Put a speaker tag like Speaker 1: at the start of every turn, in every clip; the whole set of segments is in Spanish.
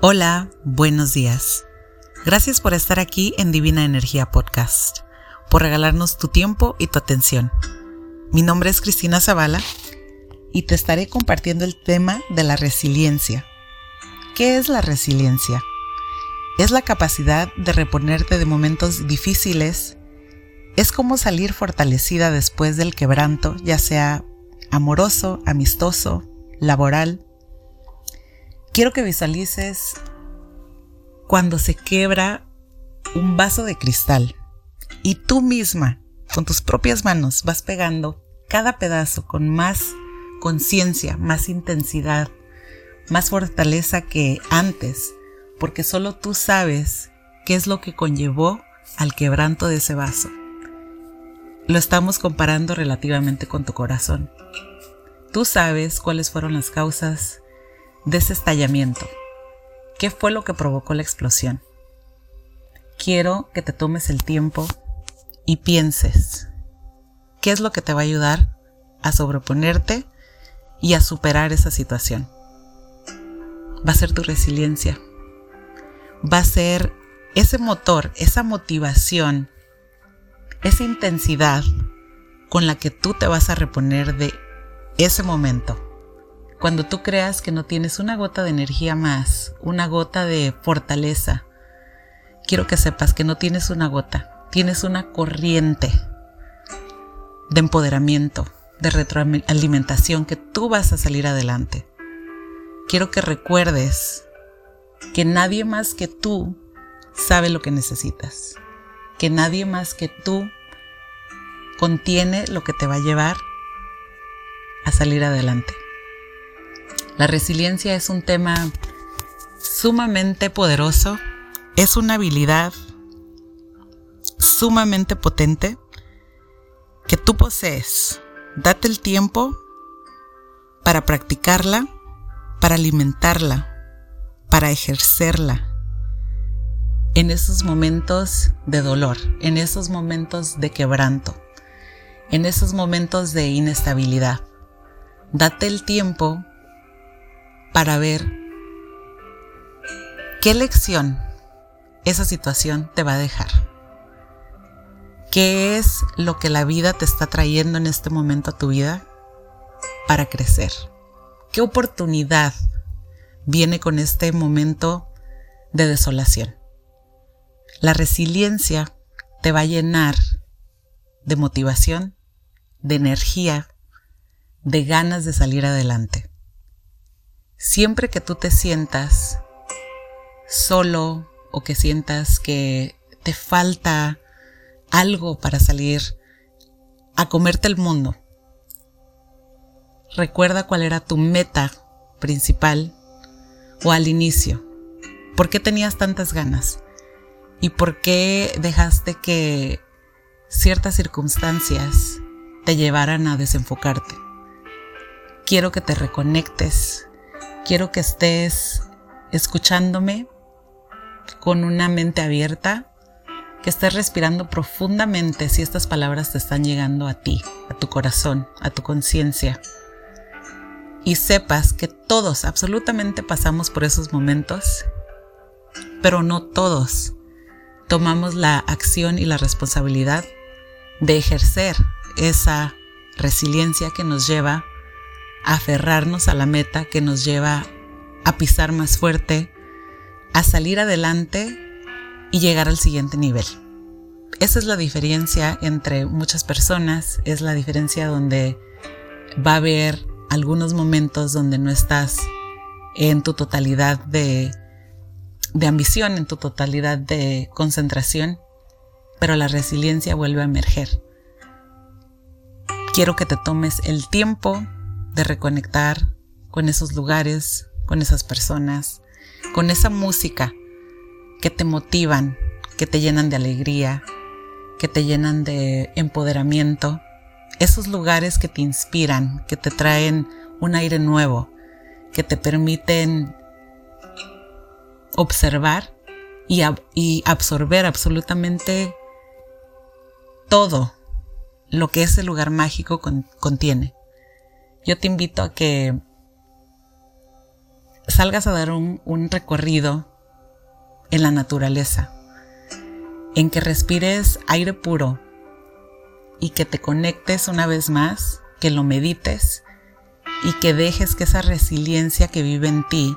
Speaker 1: Hola, buenos días. Gracias por estar aquí en Divina Energía Podcast, por regalarnos tu tiempo y tu atención. Mi nombre es Cristina Zavala y te estaré compartiendo el tema de la resiliencia. ¿Qué es la resiliencia? Es la capacidad de reponerte de momentos difíciles. Es como salir fortalecida después del quebranto, ya sea amoroso, amistoso, laboral quiero que visualices cuando se quebra un vaso de cristal y tú misma, con tus propias manos, vas pegando cada pedazo con más conciencia, más intensidad, más fortaleza que antes, porque solo tú sabes qué es lo que conllevó al quebranto de ese vaso. Lo estamos comparando relativamente con tu corazón. Tú sabes cuáles fueron las causas de ese estallamiento. ¿Qué fue lo que provocó la explosión? Quiero que te tomes el tiempo y pienses qué es lo que te va a ayudar a sobreponerte y a superar esa situación. Va a ser tu resiliencia. Va a ser ese motor, esa motivación, esa intensidad con la que tú te vas a reponer de ese momento cuando tú creas que no tienes una gota de energía más, una gota de fortaleza, quiero que sepas que no tienes una gota, tienes una corriente de empoderamiento, de retroalimentación, que tú vas a salir adelante. Quiero que recuerdes que nadie más que tú sabe lo que necesitas, que nadie más que tú contiene lo que te va a llevar a salir adelante. La resiliencia es un tema sumamente poderoso, es una habilidad sumamente potente que tú posees. Date el tiempo para practicarla, para alimentarla, para ejercerla. En esos momentos de dolor, en esos momentos de quebranto, en esos momentos de inestabilidad. Date el tiempo para ver qué lección esa situación te va a dejar. ¿Qué es lo que la vida te está trayendo en este momento a tu vida para crecer? ¿Qué oportunidad viene con este momento de desolación? La resiliencia te va a llenar de motivación, de energía, de ganas de salir adelante. Siempre que tú te sientas solo o que sientas que te falta algo para salir a comerte el mundo, recuerda cuál era tu meta principal o al inicio. ¿Por qué tenías tantas ganas? ¿Y por qué dejaste que ciertas circunstancias te llevaran a desenfocarte? Quiero que te reconectes Quiero que estés escuchándome con una mente abierta, que estés respirando profundamente si estas palabras te están llegando a ti, a tu corazón, a tu conciencia. Y sepas que todos, absolutamente pasamos por esos momentos, pero no todos tomamos la acción y la responsabilidad de ejercer esa resiliencia que nos lleva aferrarnos a la meta que nos lleva a pisar más fuerte, a salir adelante y llegar al siguiente nivel. Esa es la diferencia entre muchas personas, es la diferencia donde va a haber algunos momentos donde no estás en tu totalidad de, de ambición, en tu totalidad de concentración, pero la resiliencia vuelve a emerger. Quiero que te tomes el tiempo de reconectar con esos lugares, con esas personas, con esa música que te motivan, que te llenan de alegría, que te llenan de empoderamiento, esos lugares que te inspiran, que te traen un aire nuevo, que te permiten observar y, absorber absolutamente todo lo que ese lugar mágico contiene yo te invito a que salgas a dar un, recorrido en la naturaleza, en que respires aire puro y que te conectes una vez más, que lo medites y que dejes que esa resiliencia que vive en ti,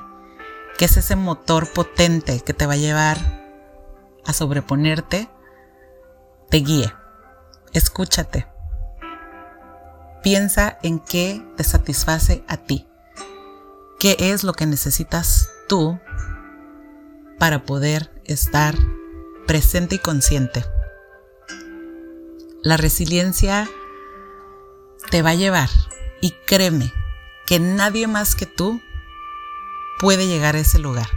Speaker 1: que es ese motor potente que te va a llevar a sobreponerte, te guíe. Escúchate. Piensa en qué te satisface a ti. ¿Qué es lo que necesitas tú para poder estar presente y consciente? La resiliencia te va a llevar y créeme que nadie más que tú puede llegar a ese lugar,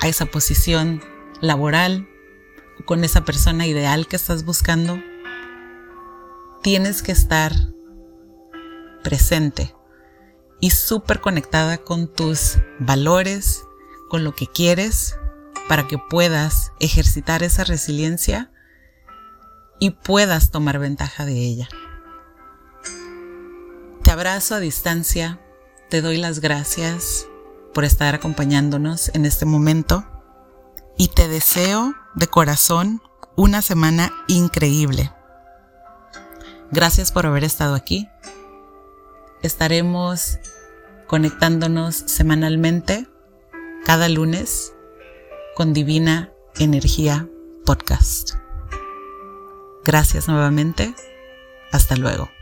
Speaker 1: a esa posición laboral, con esa persona ideal que estás buscando. Tienes que estar presente y súper conectada con tus valores, con lo que quieres, para que puedas ejercitar esa resiliencia y puedas tomar ventaja de ella. Te abrazo a distancia, te doy las gracias por estar acompañándonos en este momento y te deseo de corazón una semana increíble. Gracias por haber estado aquí. Estaremos conectándonos semanalmente cada lunes con Divina Energía Podcast. Gracias nuevamente. Hasta luego.